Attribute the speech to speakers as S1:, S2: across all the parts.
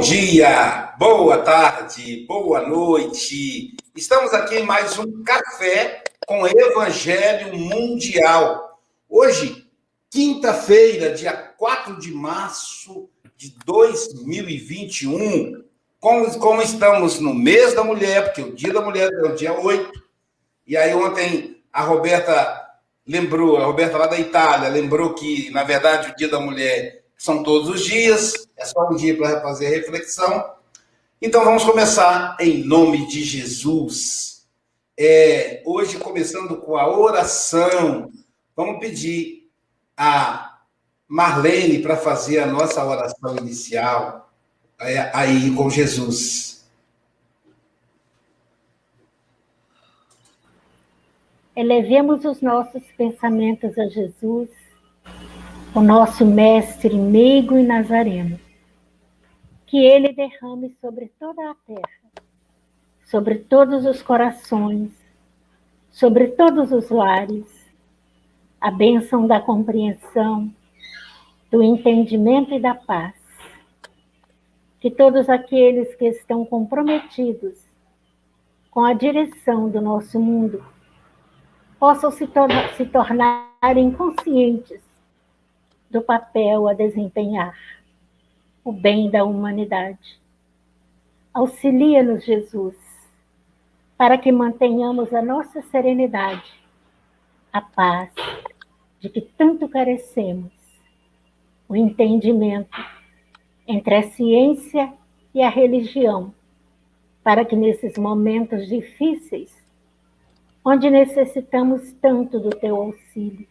S1: Bom dia, boa tarde, boa noite. Estamos aqui em mais um café com Evangelho Mundial. Hoje, quinta-feira, dia 4 de março de 2021. Como, como estamos no mês da mulher, porque o dia da mulher é o dia 8. E aí ontem a Roberta lembrou, a Roberta lá da Itália, lembrou que, na verdade, o dia da mulher são todos os dias, é só um dia para fazer reflexão. Então vamos começar em nome de Jesus. É, hoje, começando com a oração, vamos pedir a Marlene para fazer a nossa oração inicial é, aí com Jesus.
S2: Elevemos os nossos pensamentos a Jesus o nosso Mestre meigo e nazareno, que ele derrame sobre toda a terra, sobre todos os corações, sobre todos os lares, a bênção da compreensão, do entendimento e da paz. Que todos aqueles que estão comprometidos com a direção do nosso mundo possam se, tor se tornarem conscientes do papel a desempenhar, o bem da humanidade. Auxilia-nos, Jesus, para que mantenhamos a nossa serenidade, a paz de que tanto carecemos, o entendimento entre a ciência e a religião, para que nesses momentos difíceis, onde necessitamos tanto do teu auxílio,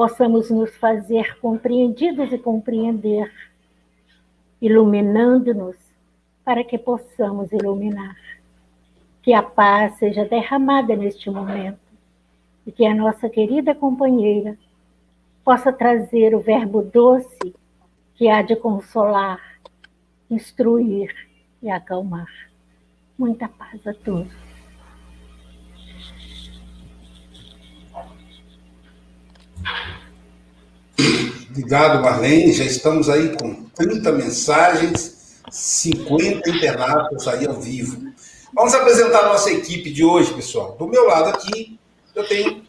S2: possamos nos fazer compreendidos e compreender, iluminando-nos para que possamos iluminar. Que a paz seja derramada neste momento e que a nossa querida companheira possa trazer o verbo doce que há de consolar, instruir e acalmar. Muita paz a todos.
S1: Obrigado, Marlene. Já estamos aí com 30 mensagens, 50 internatos aí ao vivo. Vamos apresentar a nossa equipe de hoje, pessoal. Do meu lado aqui, eu tenho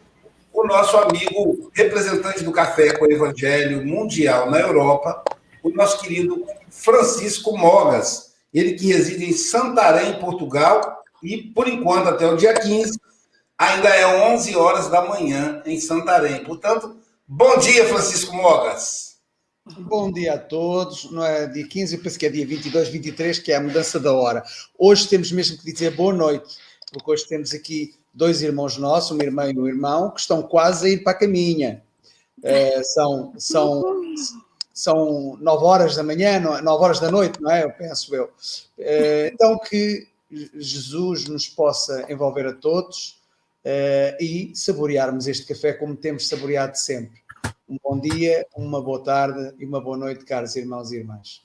S1: o nosso amigo representante do Café com o Evangelho Mundial na Europa, o nosso querido Francisco Mogas. Ele que reside em Santarém, Portugal, e por enquanto, até o dia 15, ainda é 11 horas da manhã em Santarém. Portanto, Bom dia, Francisco Mogas.
S3: Bom dia a todos. Não é dia 15, eu penso que é dia 22, 23, que é a mudança da hora. Hoje temos mesmo que dizer boa noite, porque hoje temos aqui dois irmãos nossos, uma irmã e um irmão, que estão quase a ir para a caminha. É, são, são, são 9 horas da manhã, 9 horas da noite, não é? Eu penso eu. É, então, que Jesus nos possa envolver a todos uh, e saborearmos este café como temos saboreado sempre. Um bom dia, uma boa tarde e uma boa noite, caros irmãos e irmãs.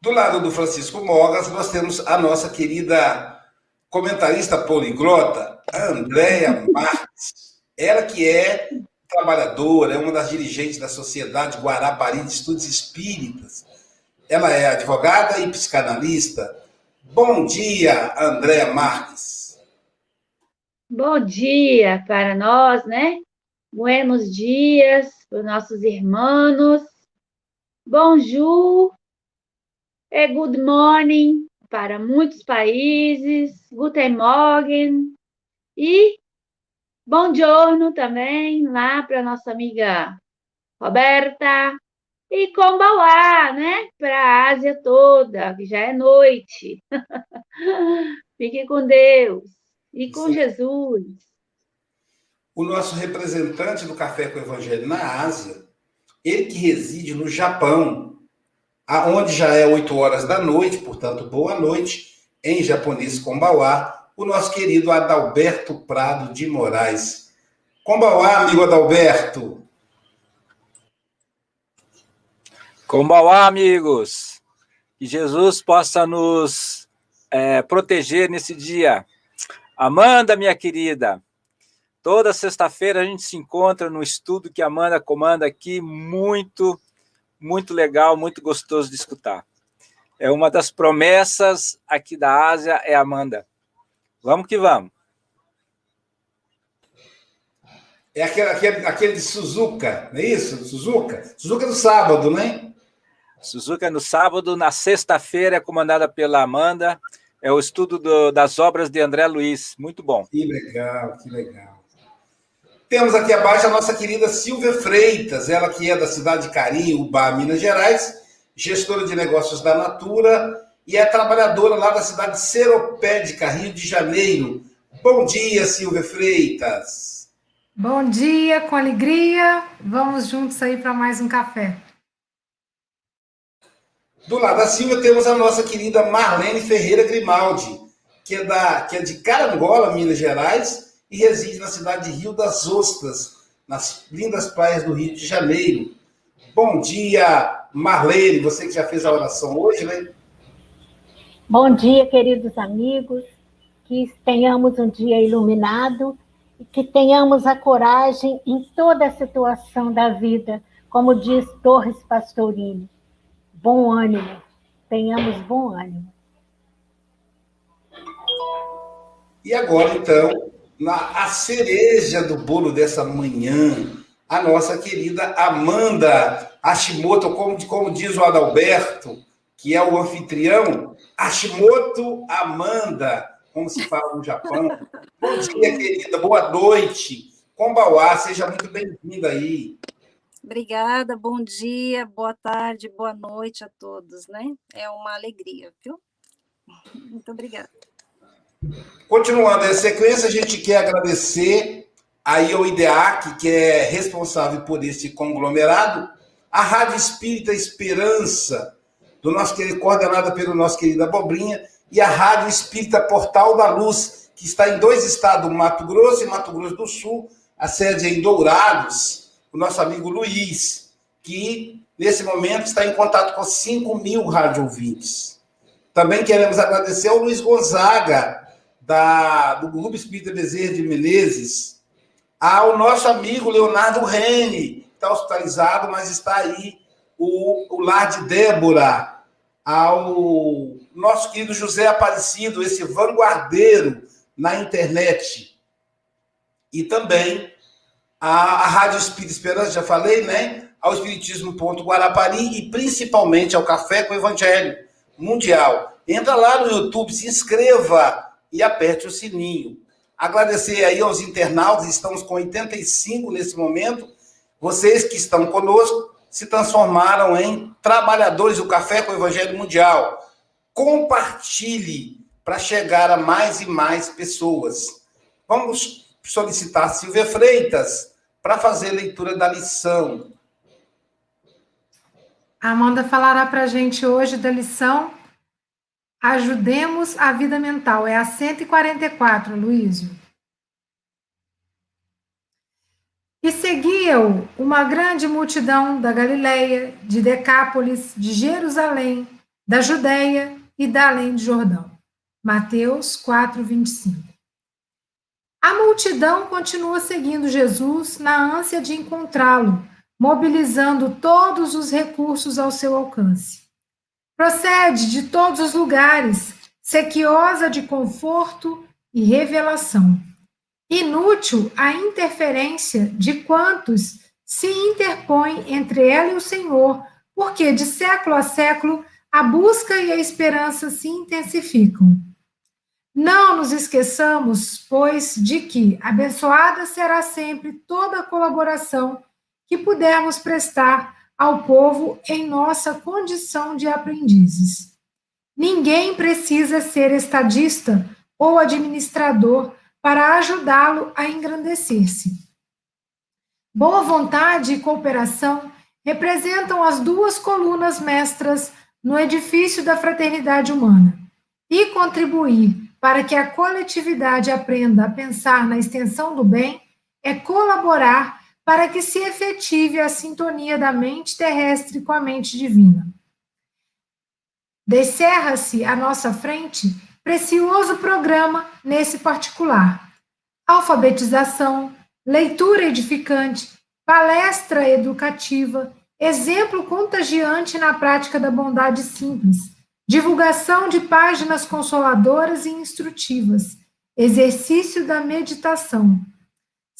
S1: Do lado do Francisco Mogas, nós temos a nossa querida comentarista poliglota, Andréia Marques. Ela que é trabalhadora, é uma das dirigentes da Sociedade Guarapari de Estudos Espíritas. Ela é advogada e psicanalista. Bom dia, Andréa Marques.
S4: Bom dia para nós, né? Buenos dias para os nossos irmãos. Bonjour. É good morning para muitos países. Guten Morgen. E bom giorno também lá para nossa amiga Roberta. E Kombauá, né? Para a Ásia toda, que já é noite. Fique com Deus e com Sim. Jesus.
S1: O nosso representante do Café com o Evangelho na Ásia, ele que reside no Japão, aonde já é 8 horas da noite, portanto, boa noite, em japonês Kombawa, o nosso querido Adalberto Prado de Moraes. Kombawa, amigo Adalberto.
S5: Kombawa, amigos. Que Jesus possa nos é, proteger nesse dia Amanda, minha querida, toda sexta-feira a gente se encontra no estudo que a Amanda comanda aqui, muito muito legal, muito gostoso de escutar. É uma das promessas aqui da Ásia, é Amanda. Vamos que vamos.
S1: É aquele, aquele, aquele de Suzuka, não é isso? Suzuka? Suzuka é no sábado, né?
S5: Suzuka é no sábado, na sexta-feira é comandada pela Amanda. É o estudo do, das obras de André Luiz. Muito bom.
S1: Que legal, que legal. Temos aqui abaixo a nossa querida Silvia Freitas, ela que é da cidade de Carim, Ubá, Minas Gerais, gestora de negócios da Natura e é trabalhadora lá da cidade de Seropédica, Rio de Janeiro. Bom dia, Silvia Freitas.
S6: Bom dia, com alegria. Vamos juntos aí para mais um café.
S1: Do lado da Silvia temos a nossa querida Marlene Ferreira Grimaldi, que é, da, que é de Carangola, Minas Gerais, e reside na cidade de Rio das Ostras, nas lindas praias do Rio de Janeiro. Bom dia, Marlene, você que já fez a oração hoje, né?
S2: Bom dia, queridos amigos, que tenhamos um dia iluminado e que tenhamos a coragem em toda a situação da vida, como diz Torres Pastorini bom ânimo. Tenhamos bom ânimo.
S1: E agora, então, na, a cereja do bolo dessa manhã, a nossa querida Amanda Hashimoto, como, como diz o Adalberto, que é o anfitrião, Hashimoto Amanda, como se fala no Japão. Bom dia, querida, boa noite. Kombawa, seja muito bem-vinda aí.
S7: Obrigada, bom dia, boa tarde, boa noite a todos, né? É uma alegria, viu? Muito obrigada.
S1: Continuando a sequência, a gente quer agradecer ao IDEAC, que é responsável por esse conglomerado, a Rádio Espírita Esperança, do nosso querido, coordenada pelo nosso querido Abobrinha, e a Rádio Espírita Portal da Luz, que está em dois estados, Mato Grosso e Mato Grosso do Sul, a sede é em Dourados, o nosso amigo Luiz, que nesse momento está em contato com 5 mil rádio ouvintes. Também queremos agradecer ao Luiz Gonzaga, da, do Grupo Espírita Bezerra de Menezes, ao nosso amigo Leonardo Rene, que está hospitalizado, mas está aí, o, o Lar de Débora, ao nosso querido José Aparecido, esse vanguardeiro na internet. E também a, a Rádio Espírita Esperança, já falei, né? Ao Espiritismo Ponto Guarapari e principalmente ao Café com o Evangelho Mundial. Entra lá no YouTube, se inscreva e aperte o sininho. Agradecer aí aos internautas, estamos com 85 nesse momento. Vocês que estão conosco se transformaram em trabalhadores do Café com o Evangelho Mundial. Compartilhe para chegar a mais e mais pessoas. Vamos solicitar Silvia Freitas para fazer leitura da lição.
S6: A Amanda falará para a gente hoje da lição Ajudemos a Vida Mental. É a 144, Luísio. E seguia-o uma grande multidão da Galileia, de Decápolis, de Jerusalém, da Judéia e da além de Jordão. Mateus 4, 25. A multidão continua seguindo Jesus na ânsia de encontrá-lo, mobilizando todos os recursos ao seu alcance. Procede de todos os lugares, sequiosa de conforto e revelação. Inútil a interferência de quantos se interpõem entre ela e o Senhor, porque de século a século a busca e a esperança se intensificam. Não nos esqueçamos, pois, de que abençoada será sempre toda a colaboração que pudermos prestar ao povo em nossa condição de aprendizes. Ninguém precisa ser estadista ou administrador para ajudá-lo a engrandecer-se. Boa vontade e cooperação representam as duas colunas mestras no edifício da fraternidade humana. E contribuir para que a coletividade aprenda a pensar na extensão do bem é colaborar para que se efetive a sintonia da mente terrestre com a mente divina. Descerra-se à nossa frente precioso programa nesse particular: alfabetização, leitura edificante, palestra educativa, exemplo contagiante na prática da bondade simples, divulgação de páginas consoladoras e instrutivas, exercício da meditação.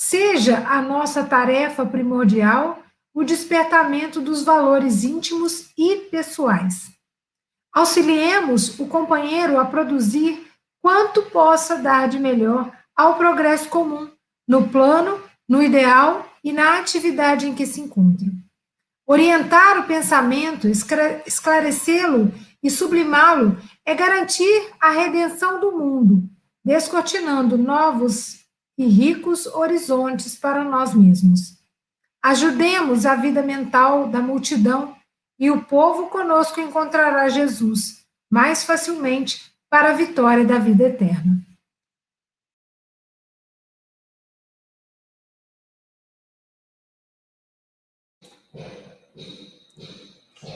S6: Seja a nossa tarefa primordial o despertamento dos valores íntimos e pessoais. Auxiliemos o companheiro a produzir quanto possa dar de melhor ao progresso comum, no plano, no ideal e na atividade em que se encontra. Orientar o pensamento, esclarecê-lo e sublimá-lo é garantir a redenção do mundo, descortinando novos e ricos horizontes para nós mesmos. Ajudemos a vida mental da multidão e o povo conosco encontrará Jesus mais facilmente para a vitória da vida eterna.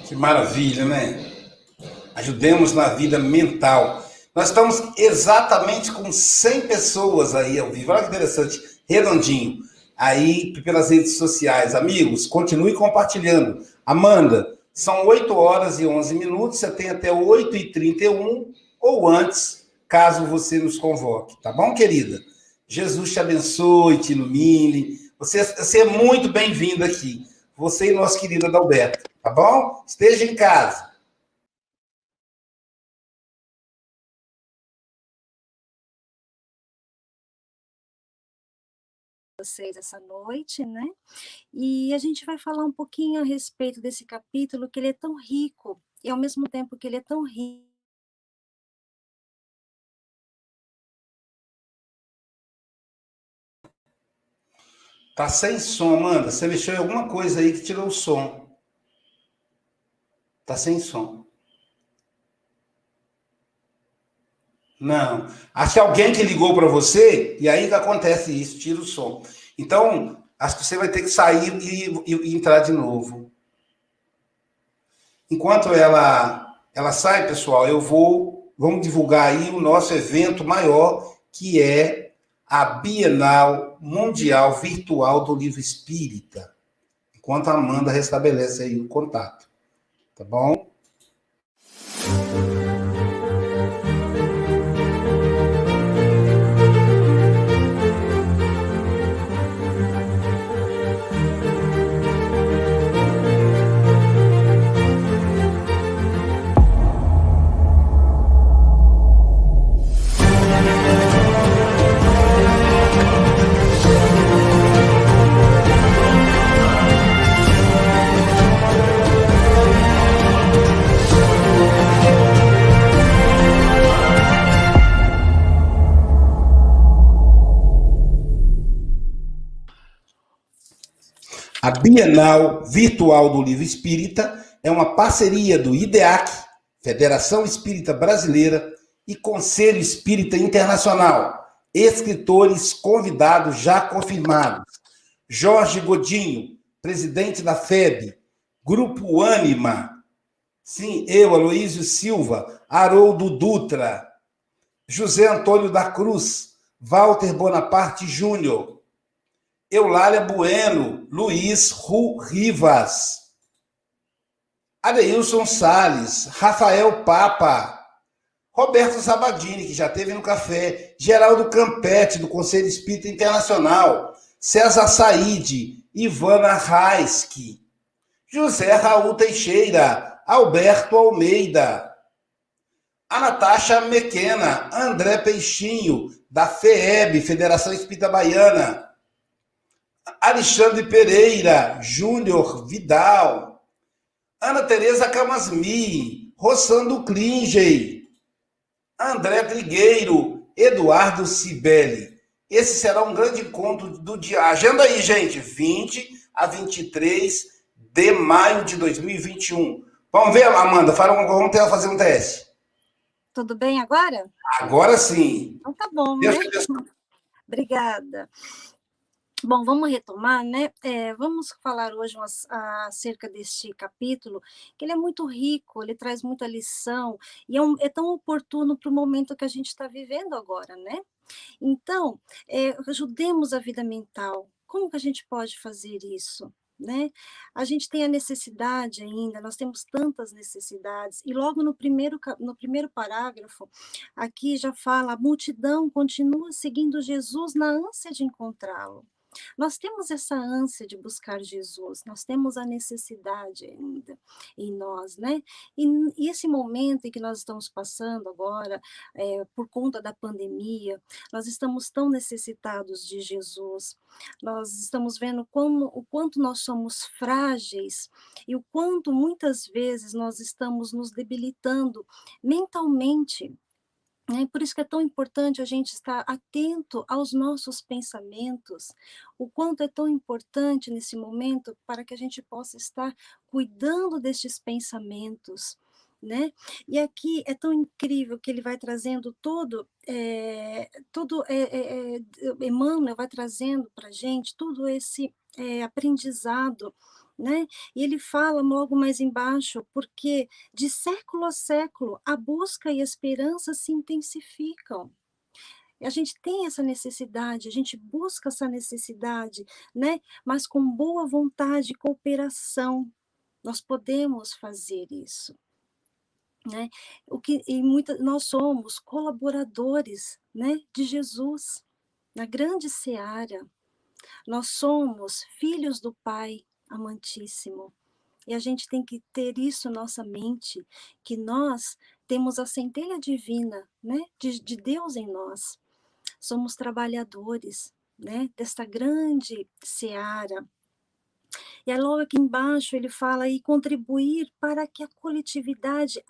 S1: Que maravilha, né? Ajudemos na vida mental. Nós estamos exatamente com 100 pessoas aí ao vivo. Olha que interessante, redondinho. Aí pelas redes sociais. Amigos, continue compartilhando. Amanda, são 8 horas e 11 minutos. Você tem até 8 e 31 ou antes, caso você nos convoque. Tá bom, querida? Jesus te abençoe, te ilumine. Você, você é muito bem-vindo aqui. Você e nosso querido Adalberto. Tá bom? Esteja em casa.
S7: Vocês essa noite, né? E a gente vai falar um pouquinho a respeito desse capítulo que ele é tão rico e ao mesmo tempo que ele é tão rico
S1: Tá sem som, Amanda. Você mexeu em alguma coisa aí que tirou o som. Tá sem som. Não. Acho que alguém que ligou para você, e que acontece isso, tira o som. Então, acho que você vai ter que sair e, e, e entrar de novo. Enquanto ela ela sai, pessoal, eu vou vamos divulgar aí o nosso evento maior, que é a Bienal Mundial Virtual do Livro Espírita. Enquanto a Amanda restabelece aí o contato. Tá bom? Bienal Virtual do Livro Espírita é uma parceria do IDEAC, Federação Espírita Brasileira, e Conselho Espírita Internacional. Escritores convidados já confirmados: Jorge Godinho, presidente da FEB, Grupo Ânima, sim, eu, Aloísio Silva, Haroldo Dutra, José Antônio da Cruz, Walter Bonaparte Júnior, Eulália Bueno, Luiz Ru Rivas, Adeilson Sales, Rafael Papa, Roberto Sabadini, que já teve no café, Geraldo Campete, do Conselho Espírita Internacional, César Said, Ivana Raiski, José Raul Teixeira, Alberto Almeida, a Natasha Mequena, André Peixinho, da FEB, Federação Espírita Baiana, Alexandre Pereira, Júnior Vidal, Ana Tereza Camasmi, Rossando Klingey, André Trigueiro, Eduardo Cibele. Esse será um grande encontro do dia. Agenda aí, gente, 20 a 23 de maio de 2021. Vamos ver, Amanda, vamos ter, fazer um teste.
S7: Tudo bem agora?
S1: Agora sim.
S7: Então tá bom, Deus né? Obrigada. Bom, vamos retomar, né? É, vamos falar hoje umas, acerca deste capítulo, que ele é muito rico, ele traz muita lição, e é, um, é tão oportuno para o momento que a gente está vivendo agora, né? Então, é, ajudemos a vida mental. Como que a gente pode fazer isso? né? A gente tem a necessidade ainda, nós temos tantas necessidades, e logo no primeiro, no primeiro parágrafo, aqui já fala: a multidão continua seguindo Jesus na ânsia de encontrá-lo. Nós temos essa ânsia de buscar Jesus, nós temos a necessidade ainda em nós, né? E, e esse momento em que nós estamos passando agora, é, por conta da pandemia, nós estamos tão necessitados de Jesus, nós estamos vendo como, o quanto nós somos frágeis e o quanto muitas vezes nós estamos nos debilitando mentalmente é por isso que é tão importante a gente estar atento aos nossos pensamentos, o quanto é tão importante nesse momento para que a gente possa estar cuidando destes pensamentos, né? E aqui é tão incrível que ele vai trazendo todo, é, todo é, é, Emmanuel vai trazendo para a gente todo esse aprendizado né? E ele fala logo mais embaixo, porque de século a século a busca e a esperança se intensificam. A gente tem essa necessidade, a gente busca essa necessidade, né? Mas com boa vontade e cooperação, nós podemos fazer isso. Né? O que e muita, nós somos colaboradores, né, de Jesus na grande seara. Nós somos filhos do Pai, amantíssimo. E a gente tem que ter isso na nossa mente, que nós temos a centelha divina, né, de, de Deus em nós. Somos trabalhadores, né, desta grande seara e aí logo aqui embaixo ele fala e contribuir para que a coletividade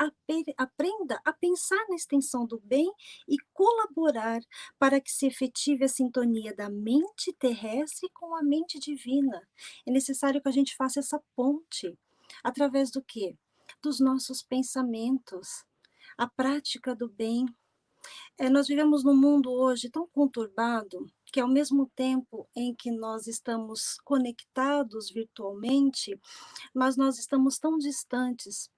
S7: aprenda a pensar na extensão do bem e colaborar para que se efetive a sintonia da mente terrestre com a mente divina. É necessário que a gente faça essa ponte através do quê? Dos nossos pensamentos, a prática do bem. É, nós vivemos num mundo hoje tão conturbado que ao mesmo tempo em que nós estamos conectados virtualmente, mas nós estamos tão distantes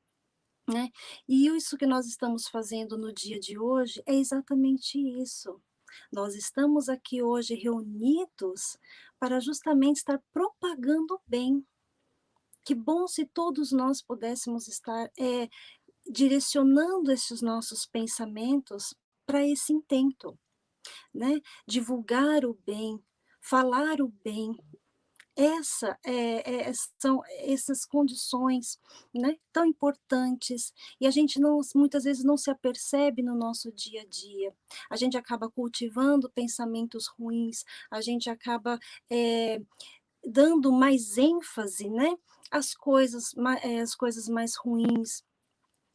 S7: né? E isso que nós estamos fazendo no dia de hoje é exatamente isso. Nós estamos aqui hoje reunidos para justamente estar propagando o bem. Que bom se todos nós pudéssemos estar é, direcionando esses nossos pensamentos para esse intento né? Divulgar o bem, falar o bem. Essa é, é, são essas condições né, tão importantes e a gente não, muitas vezes não se apercebe no nosso dia a dia. A gente acaba cultivando pensamentos ruins, a gente acaba é, dando mais ênfase né, às coisas, é, às coisas mais ruins.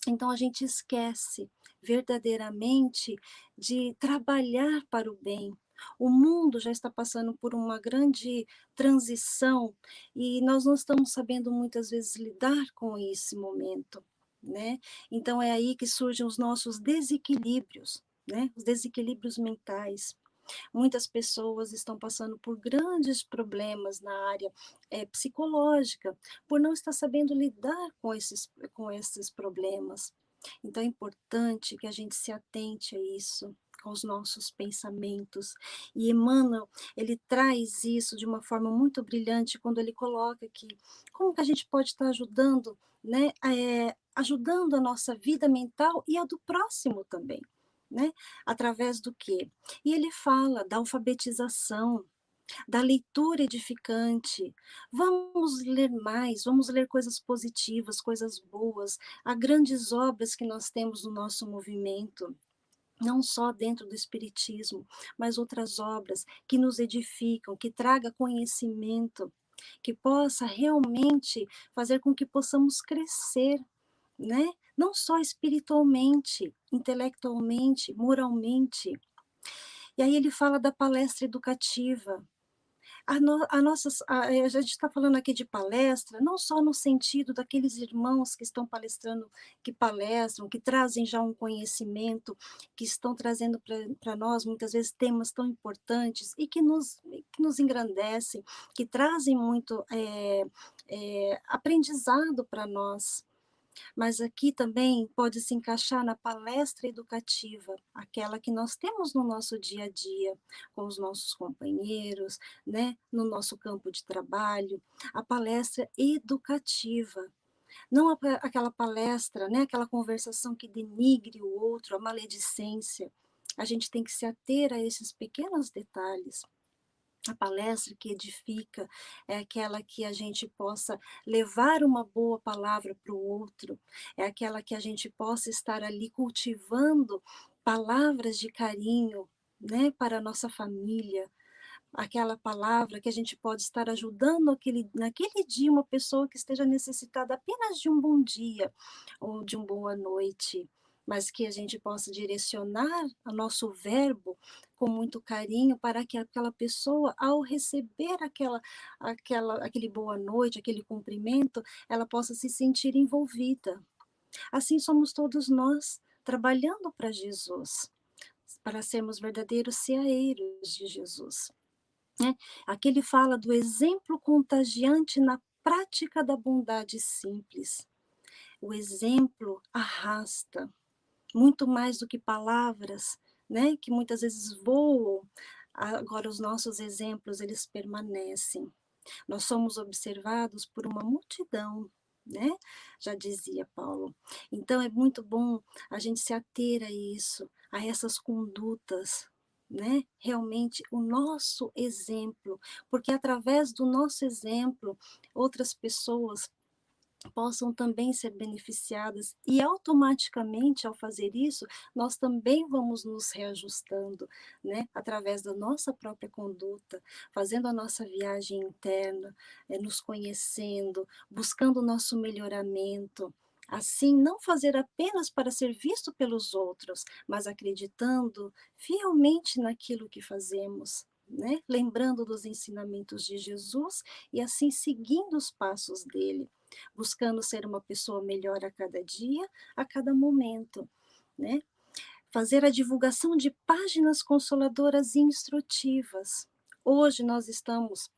S7: Então a gente esquece verdadeiramente de trabalhar para o bem. O mundo já está passando por uma grande transição e nós não estamos sabendo muitas vezes lidar com esse momento, né? Então é aí que surgem os nossos desequilíbrios, né? Os desequilíbrios mentais. Muitas pessoas estão passando por grandes problemas na área é, psicológica, por não estar sabendo lidar com esses, com esses problemas. Então é importante que a gente se atente a isso com os nossos pensamentos. E Emmanuel, ele traz isso de uma forma muito brilhante quando ele coloca aqui como que a gente pode estar ajudando, né, é, ajudando a nossa vida mental e a do próximo também, né, através do quê? E ele fala da alfabetização, da leitura edificante. Vamos ler mais, vamos ler coisas positivas, coisas boas. Há grandes obras que nós temos no nosso movimento não só dentro do espiritismo, mas outras obras que nos edificam, que traga conhecimento, que possa realmente fazer com que possamos crescer, né? Não só espiritualmente, intelectualmente, moralmente. E aí ele fala da palestra educativa, a, no, a, nossas, a, a gente está falando aqui de palestra, não só no sentido daqueles irmãos que estão palestrando, que palestram, que trazem já um conhecimento, que estão trazendo para nós muitas vezes temas tão importantes e que nos, que nos engrandecem, que trazem muito é, é, aprendizado para nós. Mas aqui também pode se encaixar na palestra educativa, aquela que nós temos no nosso dia a dia, com os nossos companheiros, né, no nosso campo de trabalho, a palestra educativa. Não aquela palestra, né, aquela conversação que denigre o outro, a maledicência. A gente tem que se ater a esses pequenos detalhes a palestra que edifica é aquela que a gente possa levar uma boa palavra para o outro, é aquela que a gente possa estar ali cultivando palavras de carinho, né, para a nossa família, aquela palavra que a gente pode estar ajudando aquele, naquele dia uma pessoa que esteja necessitada apenas de um bom dia ou de uma boa noite mas que a gente possa direcionar o nosso verbo com muito carinho para que aquela pessoa, ao receber aquela, aquela, aquele boa noite, aquele cumprimento, ela possa se sentir envolvida. Assim somos todos nós, trabalhando para Jesus, para sermos verdadeiros ceaeiros de Jesus. Né? Aqui ele fala do exemplo contagiante na prática da bondade simples. O exemplo arrasta, muito mais do que palavras, né, que muitas vezes voam, agora os nossos exemplos, eles permanecem. Nós somos observados por uma multidão, né? Já dizia Paulo. Então é muito bom a gente se ater a isso, a essas condutas, né? Realmente o nosso exemplo, porque através do nosso exemplo, outras pessoas possam também ser beneficiadas e automaticamente ao fazer isso nós também vamos nos reajustando, né, através da nossa própria conduta, fazendo a nossa viagem interna, é, nos conhecendo, buscando o nosso melhoramento. Assim, não fazer apenas para ser visto pelos outros, mas acreditando fielmente naquilo que fazemos, né? lembrando dos ensinamentos de Jesus e assim seguindo os passos dele buscando ser uma pessoa melhor a cada dia, a cada momento, né? Fazer a divulgação de páginas consoladoras e instrutivas. Hoje nós estamos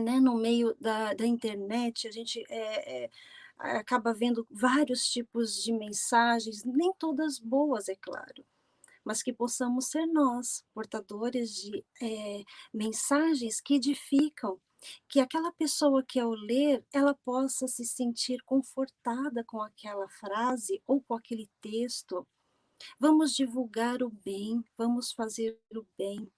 S7: né, no meio da, da internet, a gente é, é, acaba vendo vários tipos de mensagens, nem todas boas, é claro, mas que possamos ser nós, portadores de é, mensagens que edificam, que aquela pessoa que ao ler, ela possa se sentir confortada com aquela frase ou com aquele texto. Vamos divulgar o bem, vamos fazer o bem.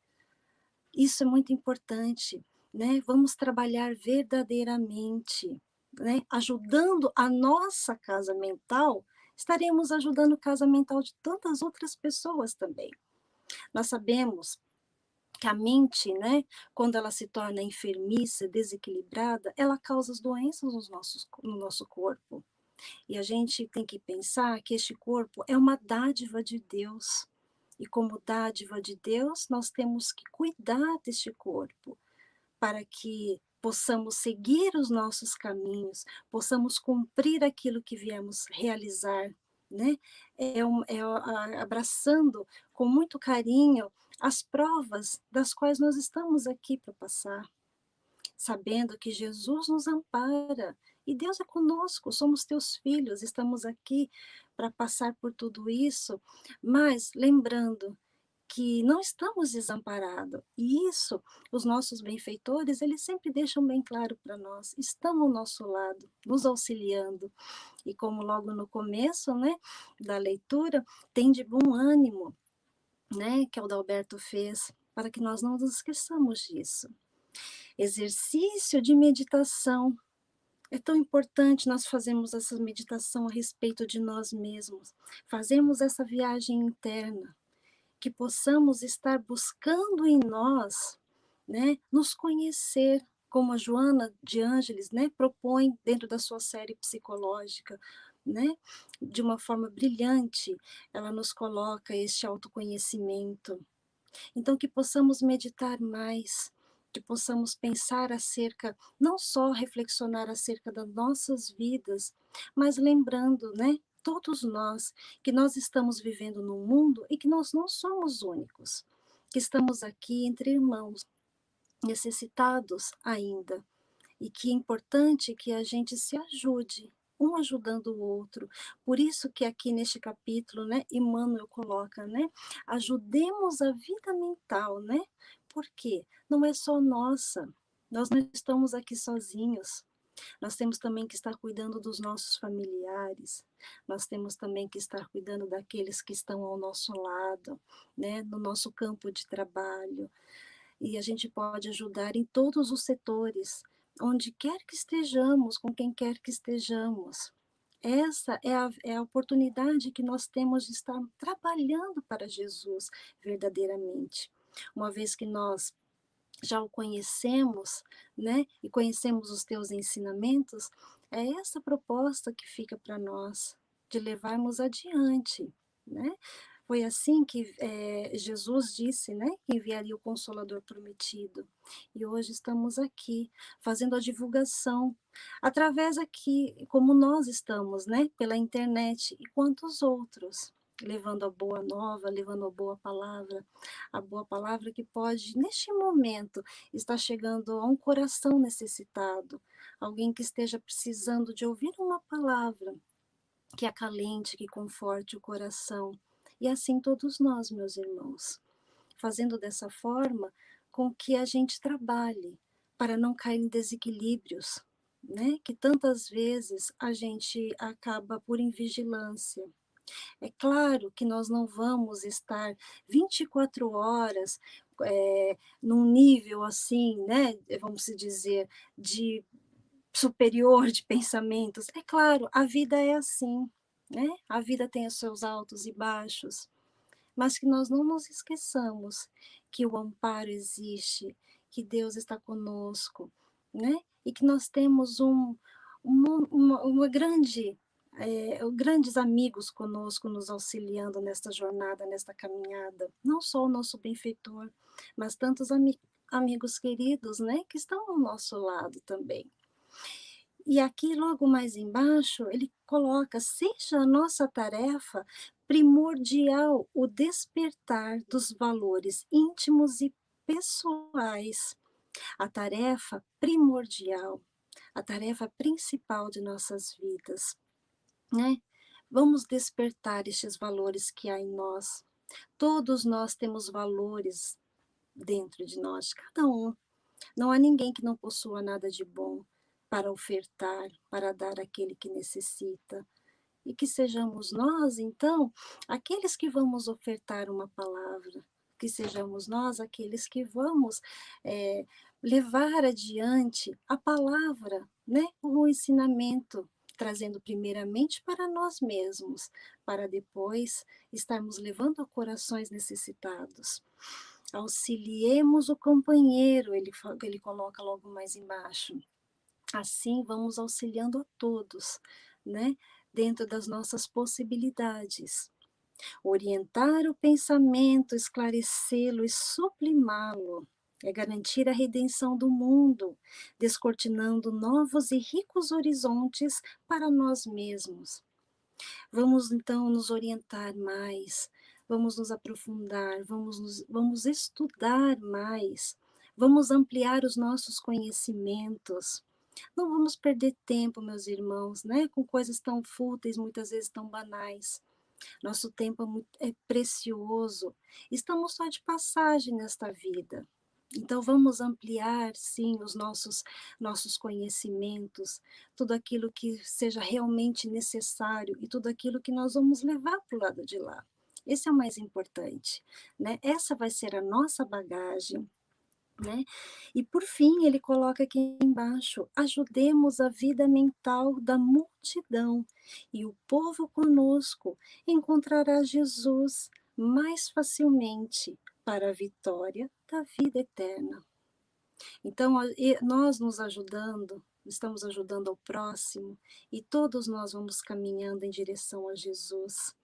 S7: Isso é muito importante, né? Vamos trabalhar verdadeiramente, né? Ajudando a nossa casa mental, estaremos ajudando a casa mental de tantas outras pessoas também. Nós sabemos que a mente, né, quando ela se torna enfermiça, desequilibrada, ela causa as doenças nos nossos, no nosso corpo. E a gente tem que pensar que este corpo é uma dádiva de Deus. E como dádiva de Deus, nós temos que cuidar deste corpo para que possamos seguir os nossos caminhos, possamos cumprir aquilo que viemos realizar né? É, um, é abraçando com muito carinho as provas das quais nós estamos aqui para passar, sabendo que Jesus nos ampara e Deus é conosco, somos teus filhos, estamos aqui para passar por tudo isso, mas lembrando que não estamos desamparados. E isso, os nossos benfeitores, eles sempre deixam bem claro para nós, estão ao nosso lado, nos auxiliando. E como logo no começo, né, da leitura, tem de bom ânimo, né, que o Dalberto fez, para que nós não nos esqueçamos disso. Exercício de meditação. É tão importante nós fazermos essa meditação a respeito de nós mesmos, fazemos essa viagem interna, que possamos estar buscando em nós, né, nos conhecer, como a Joana de Ângeles, né, propõe dentro da sua série psicológica, né, de uma forma brilhante, ela nos coloca este autoconhecimento. Então que possamos meditar mais, que possamos pensar acerca, não só reflexionar acerca das nossas vidas, mas lembrando, né, todos nós, que nós estamos vivendo num mundo e que nós não somos únicos, que estamos aqui entre irmãos, necessitados ainda, e que é importante que a gente se ajude, um ajudando o outro. Por isso que aqui neste capítulo, né, Emmanuel coloca, né, ajudemos a vida mental, né? Por quê? Não é só nossa. Nós não estamos aqui sozinhos. Nós temos também que estar cuidando dos nossos familiares, nós temos também que estar cuidando daqueles que estão ao nosso lado, né, no nosso campo de trabalho. E a gente pode ajudar em todos os setores, onde quer que estejamos, com quem quer que estejamos. Essa é a, é a oportunidade que nós temos de estar trabalhando para Jesus verdadeiramente. Uma vez que nós já o conhecemos, né, e conhecemos os teus ensinamentos, é essa proposta que fica para nós, de levarmos adiante, né? Foi assim que é, Jesus disse, né, que enviaria o Consolador prometido. E hoje estamos aqui fazendo a divulgação através aqui, como nós estamos, né, pela internet e quantos outros levando a boa nova, levando a boa palavra, a boa palavra que pode, neste momento, estar chegando a um coração necessitado, alguém que esteja precisando de ouvir uma palavra que acalente, que conforte o coração. E assim todos nós, meus irmãos, fazendo dessa forma com que a gente trabalhe para não cair em desequilíbrios, né? Que tantas vezes a gente acaba por invigilância é claro que nós não vamos estar 24 horas é, num nível assim, né, vamos dizer, de superior de pensamentos. É claro, a vida é assim, né? A vida tem os seus altos e baixos, mas que nós não nos esqueçamos que o amparo existe, que Deus está conosco, né? E que nós temos um, uma, uma, grande é, grandes amigos conosco, nos auxiliando nesta jornada, nesta caminhada. Não só o nosso benfeitor, mas tantos ami amigos queridos, né, que estão ao nosso lado também. E aqui, logo mais embaixo, ele coloca: seja a nossa tarefa primordial o despertar dos valores íntimos e pessoais. A tarefa primordial, a tarefa principal de nossas vidas né? Vamos despertar estes valores que há em nós. Todos nós temos valores dentro de nós, cada um. Não há ninguém que não possua nada de bom para ofertar, para dar àquele que necessita. E que sejamos nós, então, aqueles que vamos ofertar uma palavra, que sejamos nós aqueles que vamos é, levar adiante a palavra, né, o ensinamento trazendo primeiramente para nós mesmos, para depois estarmos levando a corações necessitados. Auxiliemos o companheiro, ele, ele coloca logo mais embaixo. Assim, vamos auxiliando a todos, né? Dentro das nossas possibilidades. Orientar o pensamento, esclarecê-lo e sublimá-lo é garantir a redenção do mundo, descortinando novos e ricos horizontes para nós mesmos. Vamos então nos orientar mais, vamos nos aprofundar, vamos, nos, vamos estudar mais, vamos ampliar os nossos conhecimentos. Não vamos perder tempo, meus irmãos, né, com coisas tão fúteis, muitas vezes tão banais. Nosso tempo é, é precioso. Estamos só de passagem nesta vida. Então vamos ampliar sim os nossos nossos conhecimentos, tudo aquilo que seja realmente necessário e tudo aquilo que nós vamos levar para o lado de lá. Esse é o mais importante, né? Essa vai ser a nossa bagagem, né? E por fim, ele coloca aqui embaixo: ajudemos a vida mental da multidão, e o povo conosco encontrará Jesus mais facilmente para a vitória da vida eterna. Então, nós nos ajudando, estamos ajudando ao próximo e todos nós vamos caminhando em direção a Jesus,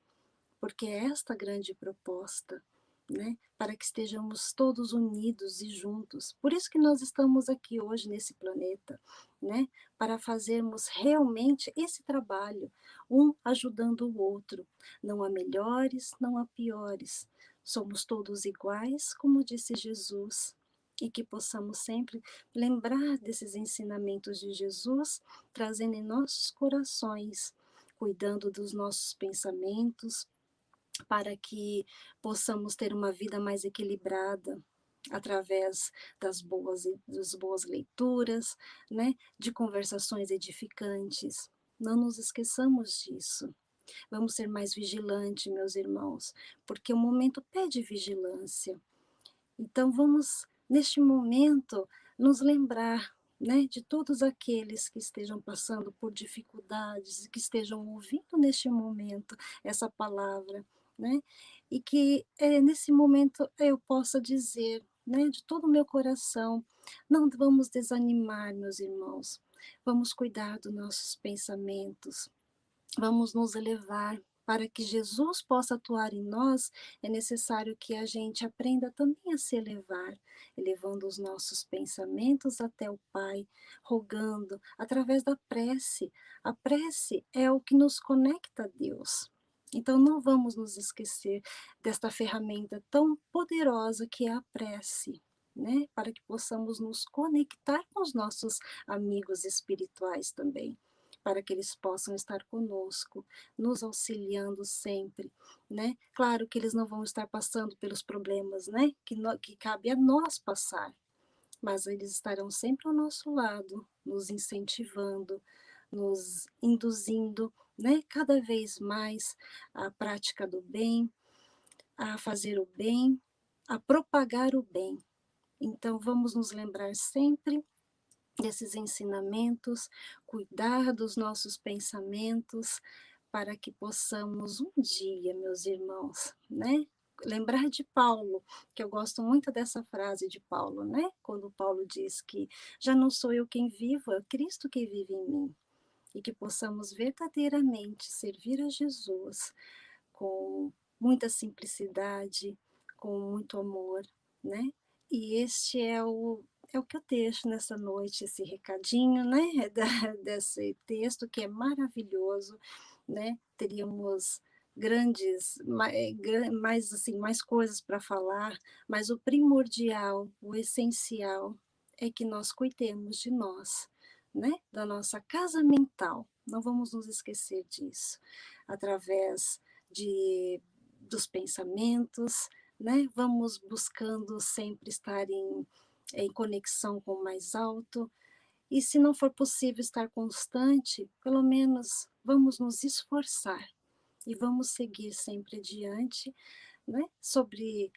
S7: porque é esta grande proposta né, para que estejamos todos unidos e juntos. Por isso que nós estamos aqui hoje nesse planeta, né, para fazermos realmente esse trabalho, um ajudando o outro. Não há melhores, não há piores. Somos todos iguais, como disse Jesus. e que possamos sempre lembrar desses ensinamentos de Jesus, trazendo em nossos corações, cuidando dos nossos pensamentos, para que possamos ter uma vida mais equilibrada, através das boas, das boas leituras, né, de conversações edificantes. Não nos esqueçamos disso. Vamos ser mais vigilantes, meus irmãos, porque o momento pede vigilância. Então, vamos, neste momento, nos lembrar né, de todos aqueles que estejam passando por dificuldades, que estejam ouvindo neste momento essa palavra, né, e que é, nesse momento eu possa dizer né, de todo o meu coração: não vamos desanimar, meus irmãos. Vamos cuidar dos nossos pensamentos. Vamos nos elevar. Para que Jesus possa atuar em nós, é necessário que a gente aprenda também a se elevar, elevando os nossos pensamentos até o Pai, rogando através da prece. A prece é o que nos conecta a Deus. Então, não vamos nos esquecer desta ferramenta tão poderosa que é a prece, né? Para que possamos nos conectar com os nossos amigos espirituais também, para que eles possam estar conosco, nos auxiliando sempre, né? Claro que eles não vão estar passando pelos problemas, né? Que, no, que cabe a nós passar, mas eles estarão sempre ao nosso lado, nos incentivando, nos induzindo né, cada vez mais à prática do bem, a fazer o bem, a propagar o bem. Então, vamos nos lembrar sempre desses ensinamentos, cuidar dos nossos pensamentos, para que possamos um dia, meus irmãos, né? Lembrar de Paulo, que eu gosto muito dessa frase de Paulo, né? Quando Paulo diz que já não sou eu quem vivo, é Cristo que vive em mim e que possamos verdadeiramente servir a Jesus com muita simplicidade, com muito amor, né? E este é o é o que eu deixo nessa noite, esse recadinho, né, da, desse texto que é maravilhoso, né? Teríamos grandes, mais, mais assim, mais coisas para falar, mas o primordial, o essencial é que nós cuidemos de nós, né, da nossa casa mental. Não vamos nos esquecer disso. Através de dos pensamentos, né? Vamos buscando sempre estar em, em conexão com o mais alto. E se não for possível estar constante, pelo menos vamos nos esforçar e vamos seguir sempre adiante, né? Sobre,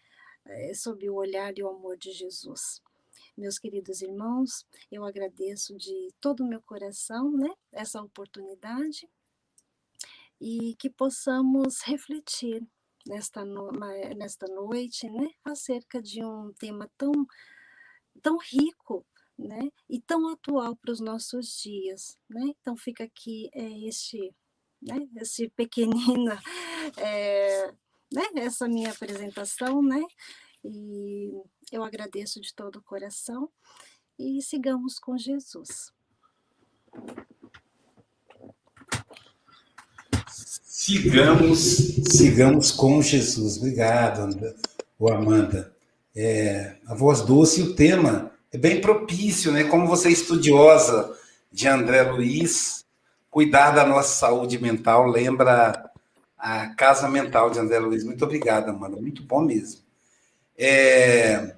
S7: é, sobre o olhar e o amor de Jesus. Meus queridos irmãos, eu agradeço de todo o meu coração, né, essa oportunidade e que possamos refletir nesta, no, nesta noite, né, acerca de um tema tão, tão rico, né, e tão atual para os nossos dias, né? Então fica aqui é, este, né, esse pequenino, é, né, essa minha apresentação, né, e eu agradeço de todo o coração e sigamos com Jesus.
S1: Sigamos, sigamos com Jesus. Obrigado, Amanda. É, a voz doce e o tema é bem propício, né? Como você é estudiosa de André Luiz, cuidar da nossa saúde mental lembra a casa mental de André Luiz. Muito obrigado, Amanda. Muito bom mesmo. É...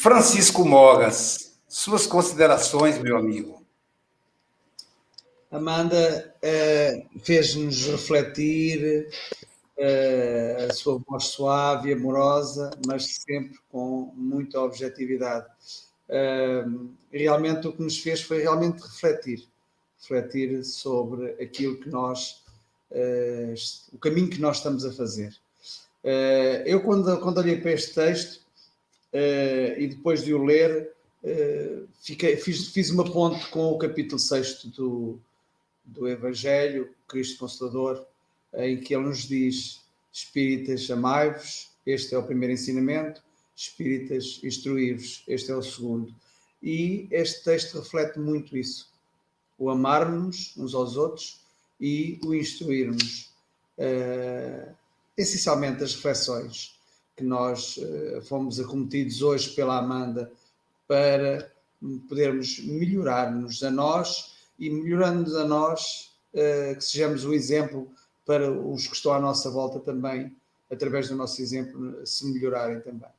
S1: Francisco Mogas, suas considerações, meu amigo.
S3: Amanda é, fez-nos refletir é, a sua voz suave, amorosa, mas sempre com muita objetividade. É, realmente o que nos fez foi realmente refletir, refletir sobre aquilo que nós, o caminho que nós estamos a fazer. Eh, eu, quando, quando olhei para este texto eh, e depois de o ler, eh, fiquei, fiz, fiz uma ponte com o capítulo 6 do, do Evangelho, Cristo Consolador, em que ele nos diz: Espíritas, amai-vos, este é o primeiro ensinamento, Espíritas, instruí-vos, este é o segundo. E este texto reflete muito isso: o amarmos uns aos outros e o instruirmos. Uh, essencialmente as reflexões, que nós fomos acometidos hoje pela Amanda para podermos melhorar-nos a nós e melhorando-nos a nós, que sejamos o exemplo para os que estão à nossa volta também, através do nosso exemplo, se melhorarem também.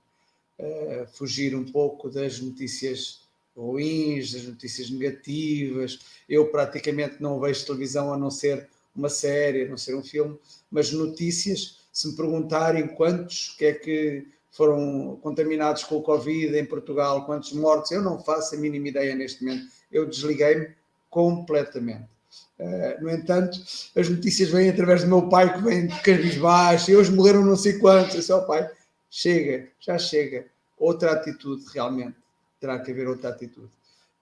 S3: fugir um pouco das notícias ruins, das notícias negativas. Eu praticamente não vejo televisão a não ser uma série, a não ser um filme, mas notícias, se me perguntarem quantos que é que foram contaminados com o Covid em Portugal, quantos mortos, eu não faço a mínima ideia neste momento. Eu desliguei-me completamente. Uh, no entanto, as notícias vêm através do meu pai, que vem de cabisbaixo, e hoje morreram não sei quantos. Eu disse, oh, pai, chega, já chega. Outra atitude, realmente terá que haver outra atitude.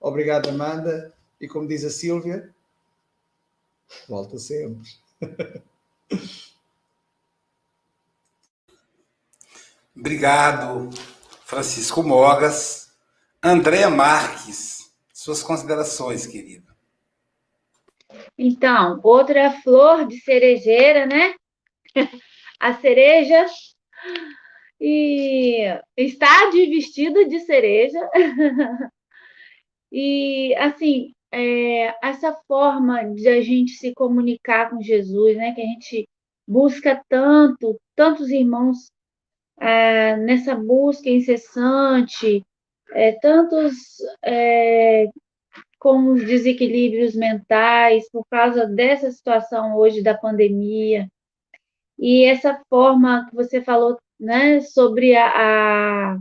S3: Obrigado, Amanda. E como diz a Sílvia, volta sempre.
S1: Obrigado, Francisco Mogas. Andréa Marques, suas considerações, querida.
S4: Então, outra flor de cerejeira, né? A cereja e está de vestido de cereja. e, assim, é, essa forma de a gente se comunicar com Jesus, né, que a gente busca tanto, tantos irmãos é, nessa busca incessante, é, tantos é, com os desequilíbrios mentais por causa dessa situação hoje da pandemia. E essa forma que você falou né, sobre a, a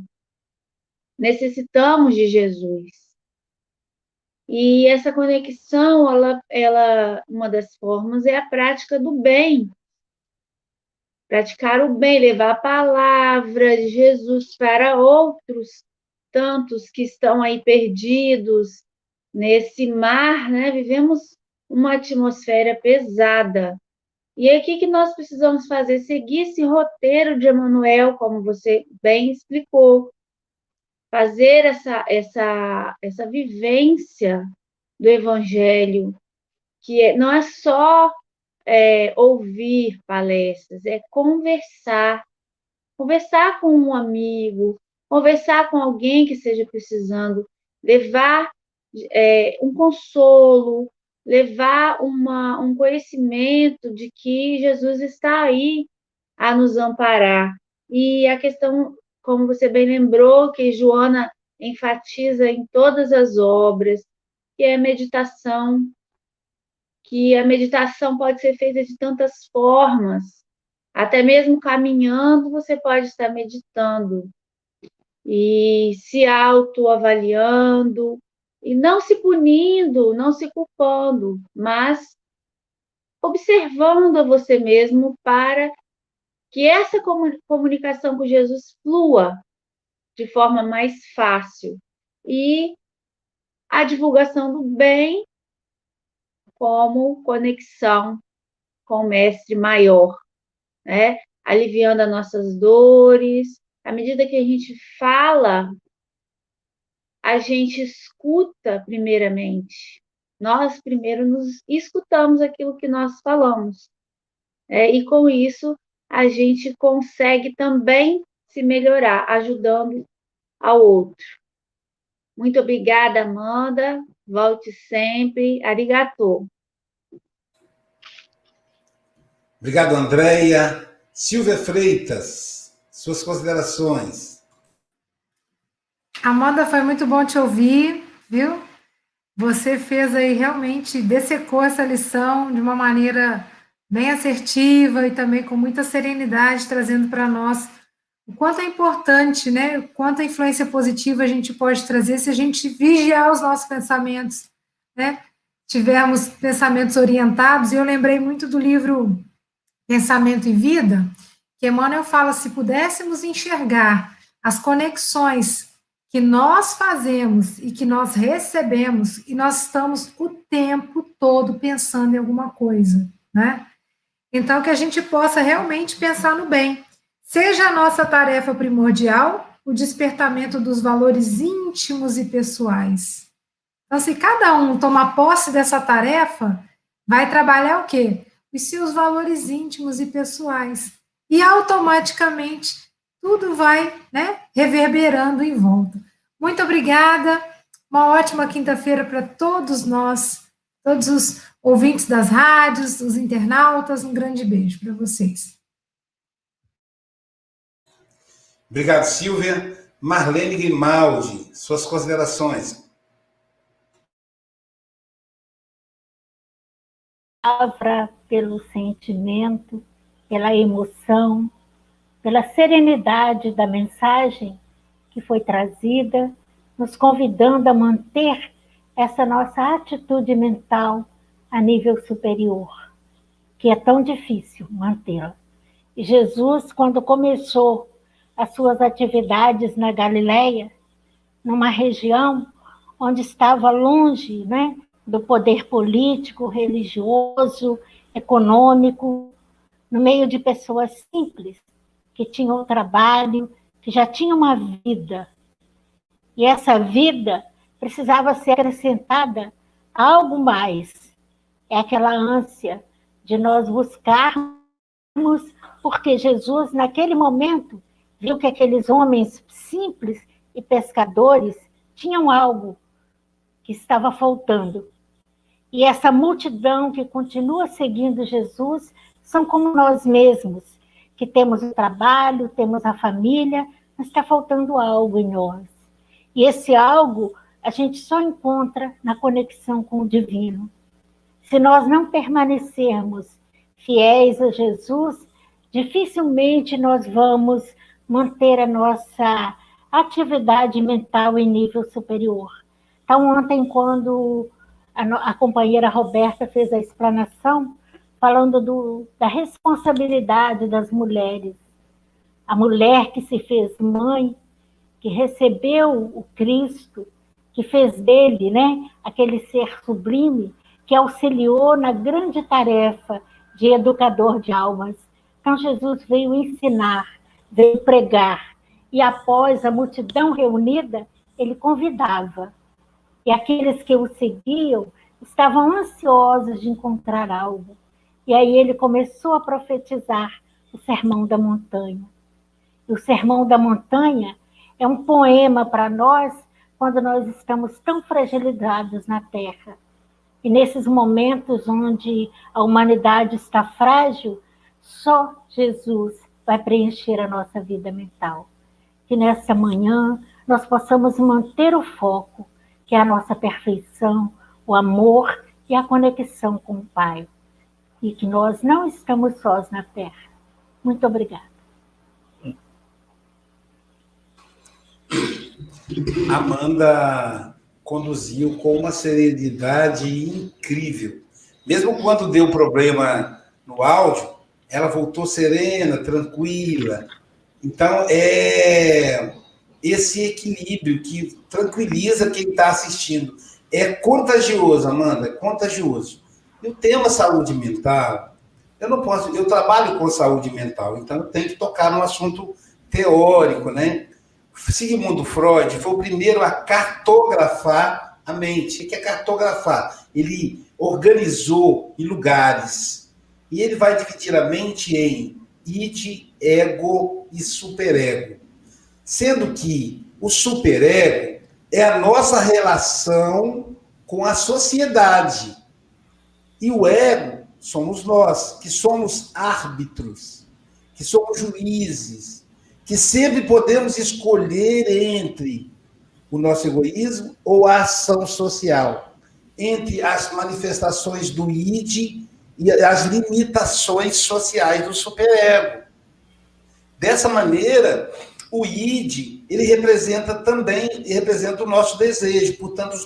S4: necessitamos de Jesus. E essa conexão, ela, ela, uma das formas é a prática do bem. Praticar o bem, levar a palavra de Jesus para outros tantos que estão aí perdidos nesse mar, né? Vivemos uma atmosfera pesada. E aí, o que, que nós precisamos fazer? Seguir esse roteiro de Emanuel, como você bem explicou. Fazer essa, essa, essa vivência do Evangelho, que é, não é só é, ouvir palestras, é conversar. Conversar com um amigo, conversar com alguém que esteja precisando, levar é, um consolo, levar uma, um conhecimento de que Jesus está aí a nos amparar. E a questão, como você bem lembrou, que Joana enfatiza em todas as obras, que é a meditação, que a meditação pode ser feita de tantas formas, até mesmo caminhando, você pode estar meditando e se autoavaliando, e não se punindo, não se culpando, mas observando a você mesmo para que essa comunicação com Jesus flua de forma mais fácil e a divulgação do bem como conexão com o mestre maior, né? Aliviando as nossas dores. À medida que a gente fala a gente escuta primeiramente. Nós primeiro nos escutamos aquilo que nós falamos. É, e com isso a gente consegue também se melhorar, ajudando ao outro. Muito obrigada, Amanda. Volte sempre. Arigato.
S1: Obrigado, Andréia. Silvia Freitas, suas considerações.
S6: Amanda, foi muito bom te ouvir, viu? Você fez aí realmente, dessecou essa lição de uma maneira bem assertiva e também com muita serenidade, trazendo para nós o quanto é importante, né? O quanto a influência positiva a gente pode trazer se a gente vigiar os nossos pensamentos, né? Tivermos pensamentos orientados, e eu lembrei muito do livro Pensamento e Vida, que Emmanuel fala: se pudéssemos enxergar as conexões que nós fazemos e que nós recebemos e nós estamos o tempo todo pensando em alguma coisa, né? Então que a gente possa realmente pensar no bem. Seja a nossa tarefa primordial o despertamento dos valores íntimos e pessoais. Então, se cada um tomar posse dessa tarefa, vai trabalhar o quê? Os seus valores íntimos e pessoais. E automaticamente tudo vai né, reverberando em volta. Muito obrigada. Uma ótima quinta-feira para todos nós, todos os ouvintes das rádios, os internautas. Um grande beijo para vocês.
S1: Obrigado, Silvia. Marlene Grimaldi, suas considerações.
S2: Palavra pelo sentimento, pela emoção, pela serenidade da mensagem que foi trazida, nos convidando a manter essa nossa atitude mental a nível superior, que é tão difícil mantê-la. Jesus, quando começou as suas atividades na Galileia, numa região onde estava longe né, do poder político, religioso, econômico, no meio de pessoas simples, que tinham trabalho, que já tinham uma vida. E essa vida precisava ser acrescentada a algo mais. É aquela ânsia de nós buscarmos, porque Jesus, naquele momento, viu que aqueles homens simples e pescadores tinham algo que estava faltando. E essa multidão que continua seguindo Jesus são como nós mesmos, que temos o trabalho, temos a família, mas está faltando algo em nós. E esse algo a gente só encontra na conexão com o divino. Se nós não permanecermos fiéis a Jesus, dificilmente nós vamos manter a nossa atividade mental em nível superior. Então, ontem, quando a, a companheira Roberta fez a explanação, falando do, da responsabilidade das mulheres, a mulher que se fez mãe, que recebeu o Cristo, que fez dele, né, aquele ser sublime, que auxiliou na grande tarefa de educador de almas. Então, Jesus veio ensinar veio pregar. E após a multidão reunida, ele convidava. E aqueles que o seguiam estavam ansiosos de encontrar algo. E aí ele começou a profetizar o Sermão da Montanha. E o Sermão da Montanha é um poema para nós quando nós estamos tão fragilizados na Terra. E nesses momentos onde a humanidade está frágil, só Jesus vai preencher a nossa vida mental. Que nessa manhã nós possamos manter o foco, que é a nossa perfeição, o amor e a conexão com o Pai. E que nós não estamos sós na Terra. Muito obrigada.
S1: Amanda conduziu com uma serenidade incrível. Mesmo quando deu problema no áudio, ela voltou serena, tranquila. Então, é esse equilíbrio que tranquiliza quem está assistindo. É contagioso, Amanda, é contagioso. E o tema saúde mental, eu não posso, eu trabalho com saúde mental, então eu tenho que tocar no assunto teórico, né? Sigmund Freud foi o primeiro a cartografar a mente. O que é cartografar? Ele organizou em lugares e ele vai dividir a mente em id, ego e superego. Sendo que o superego é a nossa relação com a sociedade. E o ego somos nós, que somos árbitros, que somos juízes, que sempre podemos escolher entre o nosso egoísmo ou a ação social, entre as manifestações do id e as limitações sociais do superego. Dessa maneira, o id, ele representa também, representa o nosso desejo, portanto,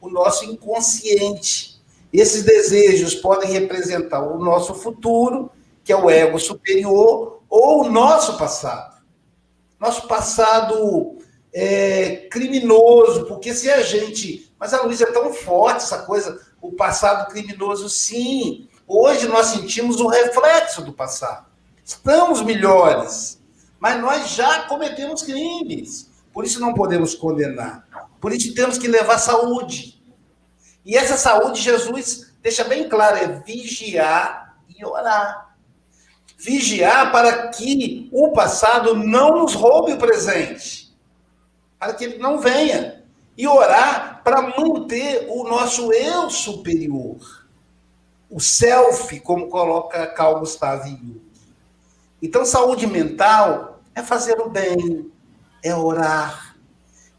S1: o nosso inconsciente. Esses desejos podem representar o nosso futuro, que é o ego superior, ou o nosso passado. Nosso passado é criminoso, porque se a gente. Mas a luz é tão forte, essa coisa, o passado criminoso, sim, Hoje nós sentimos o reflexo do passado. Estamos melhores, mas nós já cometemos crimes. Por isso não podemos condenar. Por isso temos que levar saúde. E essa saúde, Jesus deixa bem claro, é vigiar e orar. Vigiar para que o passado não nos roube o presente, para que ele não venha. E orar para manter o nosso eu superior, o self, como coloca Carl Gustav Jung. Então, saúde mental é fazer o bem, é orar,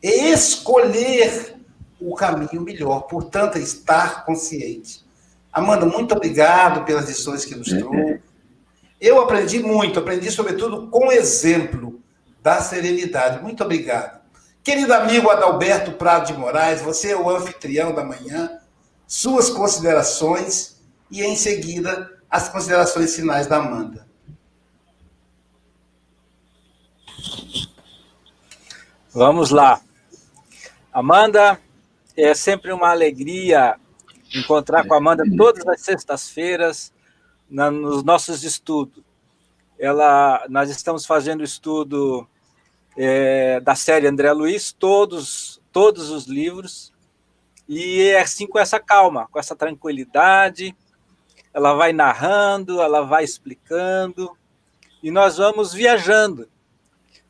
S1: é escolher o caminho melhor, portanto, é estar consciente. Amanda, muito obrigado pelas lições que nos uhum. trouxe. Eu aprendi muito, aprendi sobretudo com exemplo da serenidade. Muito obrigado. Querido amigo Adalberto Prado de Moraes, você é o anfitrião da manhã, suas considerações e, em seguida, as considerações finais da Amanda.
S5: Vamos lá. Amanda, é sempre uma alegria encontrar com a Amanda todas as sextas-feiras nos nossos estudos. Ela, nós estamos fazendo estudo é, da série André Luiz, todos, todos os livros, e é assim com essa calma, com essa tranquilidade. Ela vai narrando, ela vai explicando, e nós vamos viajando,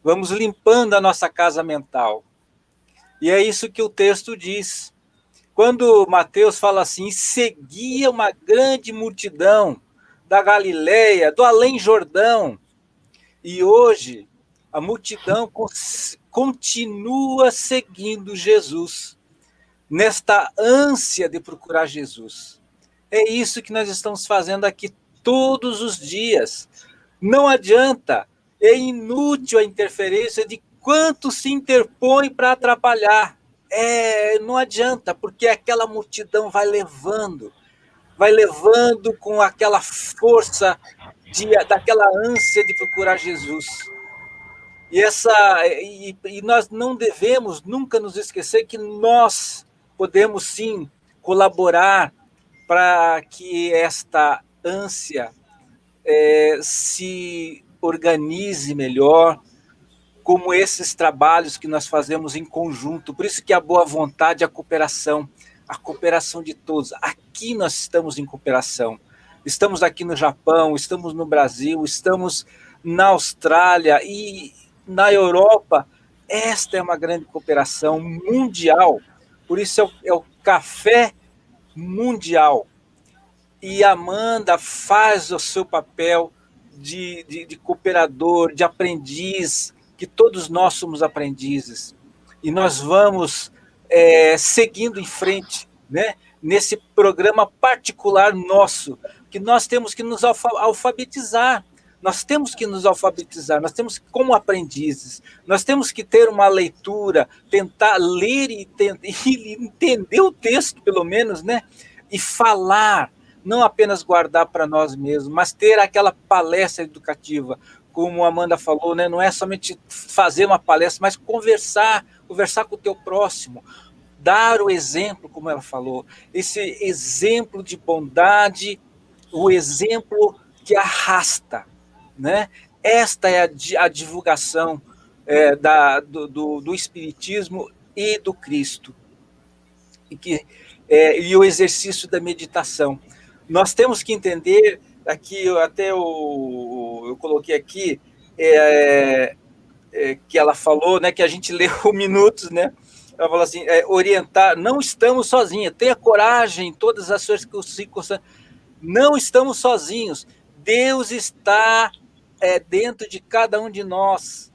S5: vamos limpando a nossa casa mental. E é isso que o texto diz. Quando Mateus fala assim, seguia uma grande multidão da Galileia, do além Jordão, e hoje a multidão continua seguindo Jesus, nesta ânsia de procurar Jesus. É isso que nós estamos fazendo aqui todos os dias. Não adianta, é inútil a interferência de quanto se interpõe para atrapalhar. É, não adianta, porque aquela multidão vai levando, vai levando com aquela força de, daquela ânsia de procurar Jesus. E, essa, e, e nós não devemos nunca nos esquecer que nós podemos sim colaborar para que esta ânsia é, se organize melhor, como esses trabalhos que nós fazemos em conjunto. Por isso que a boa vontade, a cooperação, a cooperação de todos. Aqui nós estamos em cooperação. Estamos aqui no Japão, estamos no Brasil, estamos na Austrália e na Europa, esta é uma grande cooperação mundial, por isso é o, é o café mundial. E Amanda faz o seu papel de, de, de cooperador, de aprendiz, que todos nós somos aprendizes. E nós vamos é, seguindo em frente, né? nesse programa particular nosso, que nós temos que nos alfabetizar nós temos que nos alfabetizar, nós temos que, como aprendizes, nós temos que ter uma leitura, tentar ler e, e entender o texto, pelo menos, né? E falar, não apenas guardar para nós mesmos, mas ter aquela palestra educativa, como a Amanda falou, né? Não é somente fazer uma palestra, mas conversar, conversar com o teu próximo, dar o exemplo, como ela falou, esse exemplo de bondade, o exemplo que arrasta, né? Esta é a, a divulgação é, da, do, do, do, Espiritismo e do Cristo. E, que, é, e o exercício da meditação. Nós temos que entender, aqui até o, eu coloquei aqui, é, é, que ela falou, né, que a gente leu minutos, né? Ela falou assim: é, orientar, não estamos sozinhos, tenha coragem, todas as suas circunstâncias, não estamos sozinhos. Deus está é dentro de cada um de nós,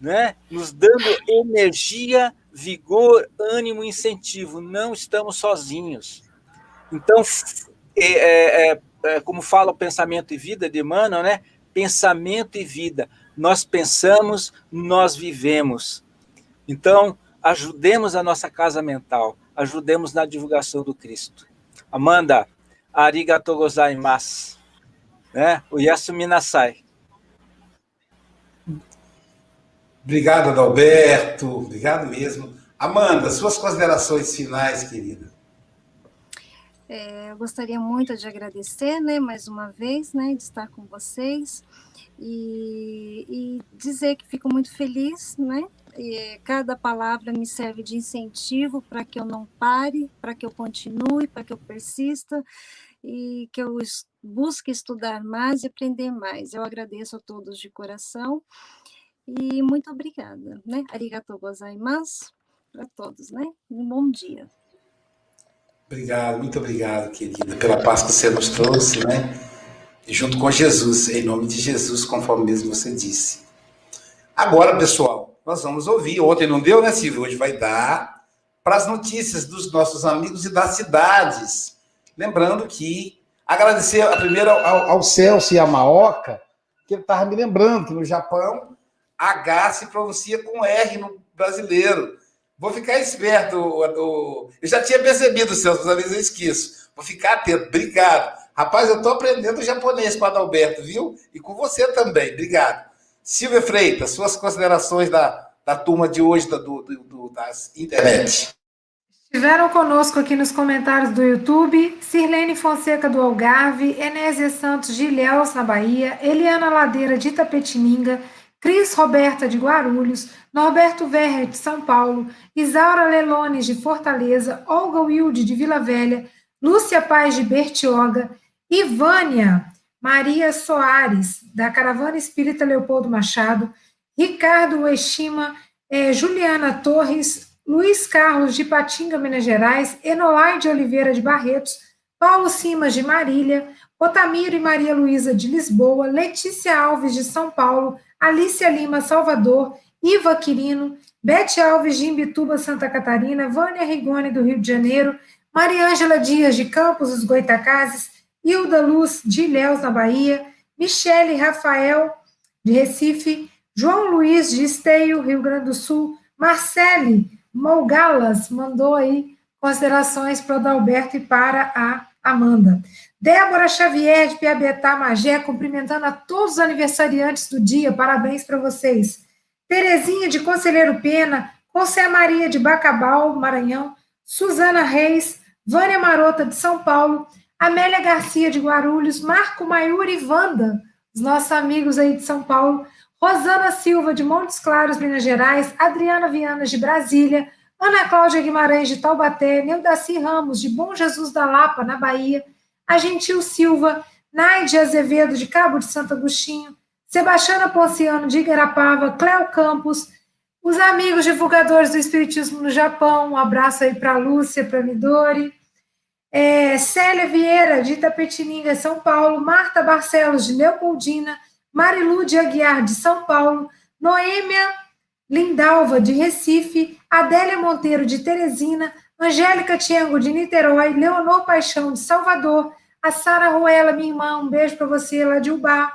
S5: né? nos dando energia, vigor, ânimo incentivo. Não estamos sozinhos. Então, é, é, é, é, como fala o pensamento e vida de Emmanuel, né? pensamento e vida. Nós pensamos, nós vivemos. Então, ajudemos a nossa casa mental, ajudemos na divulgação do Cristo. Amanda, arigato gozaimasu. Né? O Yasu Minasai.
S1: Obrigado, Adalberto. Obrigado mesmo. Amanda, suas considerações finais, querida.
S7: É, eu gostaria muito de agradecer, né, mais uma vez, né, de estar com vocês e, e dizer que fico muito feliz, né, e cada palavra me serve de incentivo para que eu não pare, para que eu continue, para que eu persista e que eu busque estudar mais e aprender mais. Eu agradeço a todos de coração e muito obrigada, né? Arigatou gozaimasu para todos, né? Um bom dia.
S1: Obrigado, muito obrigado, querida, pela paz que você nos trouxe, né? Junto com Jesus, em nome de Jesus, conforme mesmo você disse. Agora, pessoal, nós vamos ouvir. Ontem não deu, né, Silvio? Hoje vai dar para as notícias dos nossos amigos e das cidades. Lembrando que agradecer a primeira ao, ao Celso e a Maoca, que ele estava me lembrando que no Japão H se pronuncia com R no brasileiro. Vou ficar esperto. Eu já tinha percebido, Celso, às vezes eu esqueço. Vou ficar atento. Obrigado. Rapaz, eu estou aprendendo japonês com o Adalberto, viu? E com você também. Obrigado. Silvia Freitas, suas considerações da, da turma de hoje da, do, do, das internet.
S6: Estiveram conosco aqui nos comentários do YouTube Sirlene Fonseca do Algarve, Enésia Santos de Ilhéus, na Bahia, Eliana Ladeira de Itapetininga, Cris Roberta de Guarulhos, Norberto Verre de São Paulo, Isaura Lelones de Fortaleza, Olga Wilde de Vila Velha, Lúcia Paz de Bertioga, Ivânia Maria Soares, da Caravana Espírita Leopoldo Machado, Ricardo Ueshima, eh, Juliana Torres, Luiz Carlos de Patinga, Minas Gerais, Enolai de Oliveira de Barretos, Paulo Simas de Marília, Otamiro e Maria Luísa de Lisboa, Letícia Alves de São Paulo, Alícia Lima, Salvador, Iva Quirino, Bete Alves de Imbituba, Santa Catarina, Vânia Rigoni, do Rio de Janeiro, Mariângela Dias de Campos, dos Goitacazes, Hilda Luz de Ilhéus, na Bahia, Michele Rafael, de Recife, João Luiz de Esteio, Rio Grande do Sul, Marcele Molgalas mandou aí considerações para o Adalberto e para a Amanda. Débora Xavier, de Piabetá, Magé, cumprimentando a todos os aniversariantes do dia, parabéns para vocês. Terezinha, de Conselheiro Pena, José Maria, de Bacabal, Maranhão, Suzana Reis, Vânia Marota, de São Paulo, Amélia Garcia, de Guarulhos, Marco Maiuri e Wanda, os nossos amigos aí de São Paulo, Rosana Silva, de Montes Claros, Minas Gerais, Adriana Viana, de Brasília, Ana Cláudia Guimarães, de Taubaté, Neudaci Ramos, de Bom Jesus da Lapa, na Bahia, a Gentil Silva, Naide Azevedo, de Cabo de Santo Agostinho, Sebastiana Ponciano, de Igarapava, Cléo Campos, os amigos divulgadores do Espiritismo no Japão, um abraço aí para a Lúcia, para a Midori, é, Célia Vieira, de Itapetininga, São Paulo, Marta Barcelos, de Leopoldina, Marilu de Aguiar, de São Paulo, Noêmia Lindalva, de Recife, Adélia Monteiro, de Teresina, Angélica Tiengo, de Niterói, Leonor Paixão, de Salvador, a Sara Ruela, minha irmã, um beijo para você, lá de Ubá,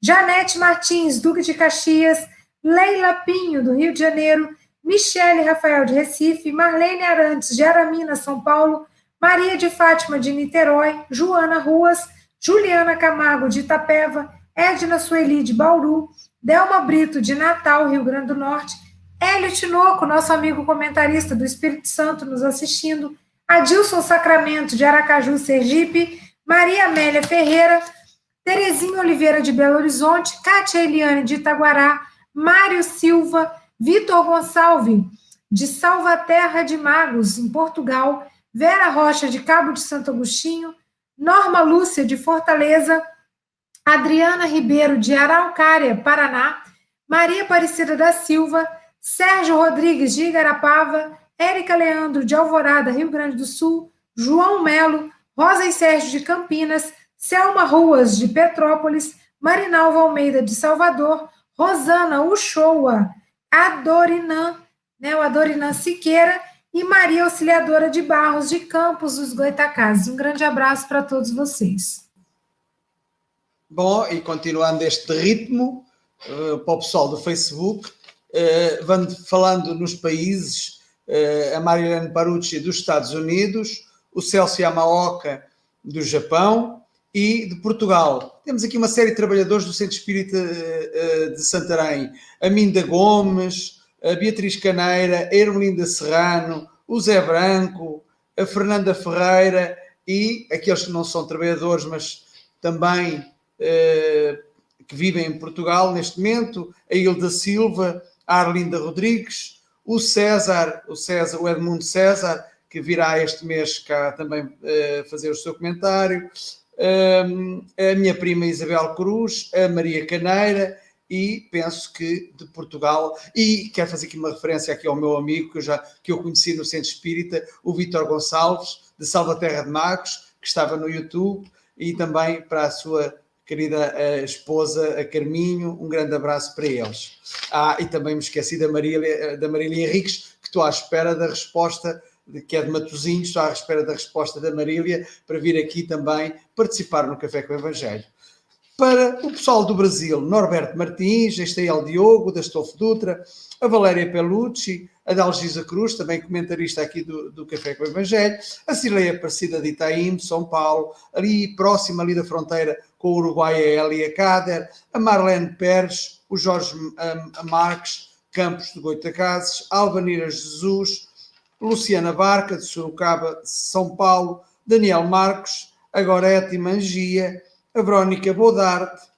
S6: Janete Martins, Duque de Caxias, Leila Pinho, do Rio de Janeiro, Michele Rafael, de Recife, Marlene Arantes, de Aramina, São Paulo, Maria de Fátima, de Niterói, Joana Ruas, Juliana Camargo, de Itapeva, Edna Sueli, de Bauru, Delma Brito, de Natal, Rio Grande do Norte, Hélio Tinoco, nosso amigo comentarista do Espírito Santo, nos assistindo, Adilson Sacramento, de Aracaju, Sergipe, Maria Amélia Ferreira, Terezinha Oliveira, de Belo Horizonte, Kátia Eliane, de Itaguará, Mário Silva, Vitor Gonçalves, de Salvaterra de Magos, em Portugal, Vera Rocha, de Cabo de Santo Agostinho, Norma Lúcia, de Fortaleza, Adriana Ribeiro, de Araucária, Paraná, Maria Aparecida da Silva, Sérgio Rodrigues, de Igarapava, Érica Leandro, de Alvorada, Rio Grande do Sul, João Melo, Rosa e Sérgio, de Campinas, Selma Ruas, de Petrópolis, Marinalva Almeida, de Salvador, Rosana Uchoa, Adorinã, né, o Adorinã Siqueira, e Maria Auxiliadora de Barros, de Campos dos Goitacazes. Um grande abraço para todos vocês.
S3: Bom, e continuando este ritmo, uh, para o pessoal do Facebook, falando nos países, uh, a Marilene Parucci dos Estados Unidos, o Celso Yamaoka do Japão e de Portugal. Temos aqui uma série de trabalhadores do Centro Espírita de Santarém, a Minda Gomes, a Beatriz Caneira, a Ermelinda Serrano, o Zé Branco, a Fernanda Ferreira e aqueles que não são trabalhadores, mas também eh, que vivem em Portugal neste momento, a Hilda Silva, a Arlinda Rodrigues, o César, o César, o Edmundo César, que virá este mês cá também uh, fazer o seu comentário, um, a minha prima Isabel Cruz, a Maria Caneira e penso que de Portugal, e quero fazer aqui uma referência aqui ao meu amigo que eu já que eu conheci no Centro Espírita, o Vítor Gonçalves, de Salvaterra de Magos, que estava no YouTube, e também para a sua querida uh, esposa, a Carminho, um grande abraço para eles. Ah, e também me esqueci da Marília, da Marília Henriques, que estou à espera da resposta que é de Matosinhos, estou à espera da resposta da Marília para vir aqui também participar no Café com o Evangelho. Para o pessoal do Brasil, Norberto Martins, Estael Diogo, da Stolfo Dutra, a Valéria Pelucci, a Dalgisa Cruz, também comentarista aqui do, do Café com o Evangelho, a Cileia Aparecida de Itaim, de São Paulo, ali próxima ali da fronteira com o Uruguai, a Elia Cader, a Marlene Pérez, o Jorge um, Marques, Campos de Goitacazes, Alvanira Jesus, Luciana Barca, de Sorocaba, São Paulo, Daniel Marcos, a Gorete Mangia, a Verónica Bodarte,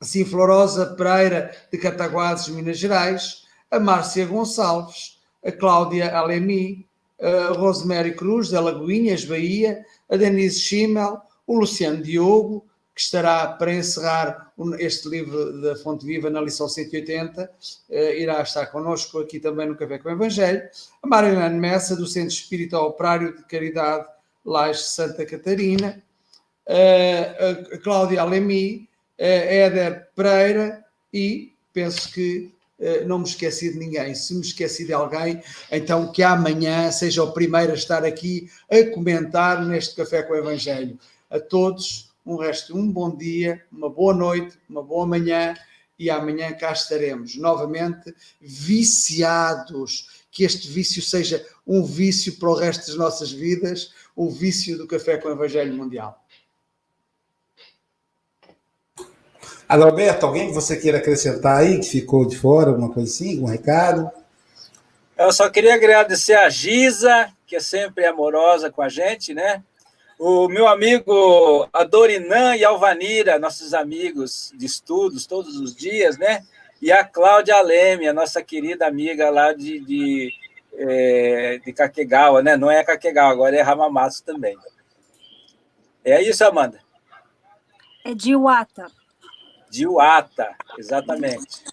S3: a Sinflorosa Pereira, de Cataguases, Minas Gerais, a Márcia Gonçalves, a Cláudia Alemi, a Rosemary Cruz, de Alagoinhas, Bahia, a Denise Schimmel, o Luciano Diogo, que estará para encerrar este livro da Fonte Viva na lição 180, eh, irá estar connosco aqui também no Café com o Evangelho, a Marilene Messa, do Centro Espírita Operário de Caridade Laje Santa Catarina, a Cláudia Alemi, a Éder Pereira e penso que eh, não me esqueci de ninguém. Se me esqueci de alguém, então que amanhã seja o primeiro a estar aqui a comentar neste Café com o Evangelho. A todos, um resto, um bom dia, uma boa noite, uma boa manhã e amanhã cá estaremos novamente viciados. Que este vício seja um vício para o resto das nossas vidas, o vício do Café com o Evangelho Mundial.
S1: Adalberto, alguém que você queira acrescentar aí, que ficou de fora, alguma coisa assim, um recado?
S5: Eu só queria agradecer a Giza, que é sempre amorosa com a gente, né? O meu amigo Adorinan e Alvanira, nossos amigos de estudos todos os dias, né? E a Cláudia Leme, a nossa querida amiga lá de, de, é, de Kakegawa, né? Não é Kakegawa, agora é Hamamatsu também. É isso, Amanda?
S7: É de Iwata.
S5: De Uata, exatamente.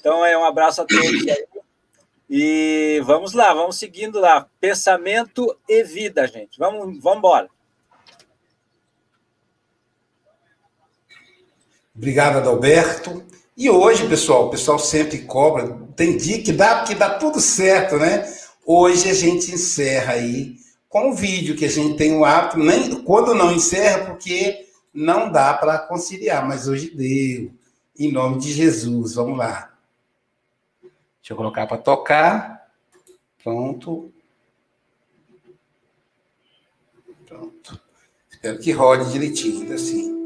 S5: Então, é um abraço a todos aí. E vamos lá, vamos seguindo lá. Pensamento e vida, gente. Vamos, vamos embora.
S1: Obrigado, Adalberto. E hoje, pessoal, o pessoal sempre cobra. Tem dia que dá, que dá tudo certo, né? Hoje a gente encerra aí com o vídeo que a gente tem o hábito, nem quando não encerra, porque não dá para conciliar, mas hoje deu. Em nome de Jesus, vamos lá. Deixa eu colocar para tocar. Pronto. Pronto. Espero que rode direitinho, assim.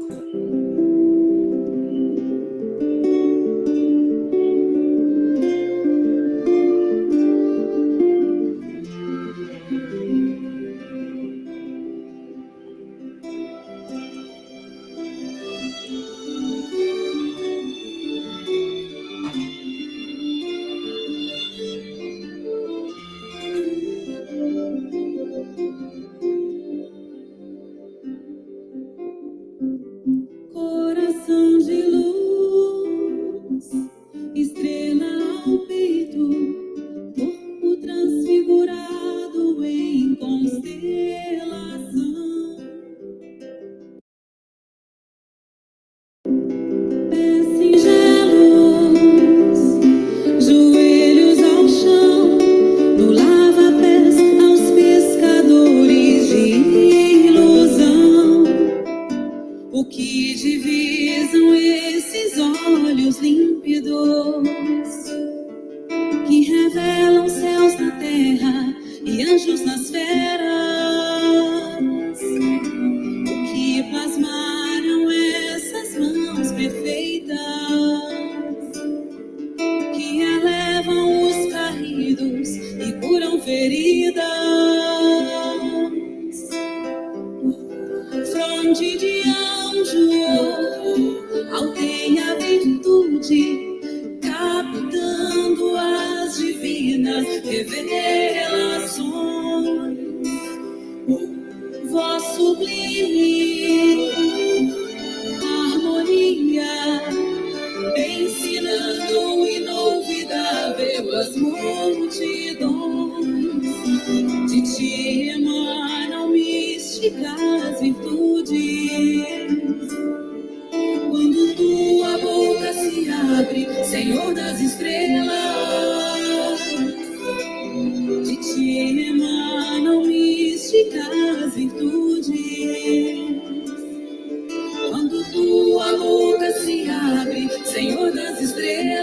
S8: Estrelas,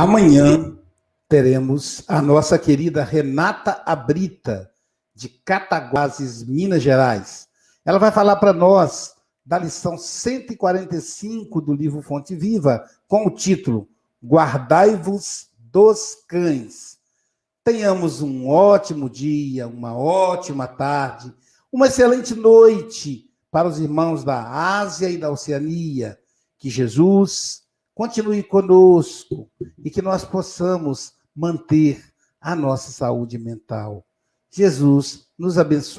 S1: Amanhã teremos a nossa querida Renata Abrita, de Cataguases, Minas Gerais. Ela vai falar para nós da lição 145 do livro Fonte Viva, com o título Guardai-vos dos cães. Tenhamos um ótimo dia, uma ótima tarde, uma excelente noite para os irmãos da Ásia e da Oceania. Que Jesus continue conosco e que nós possamos manter a nossa saúde mental. Jesus nos abençoe.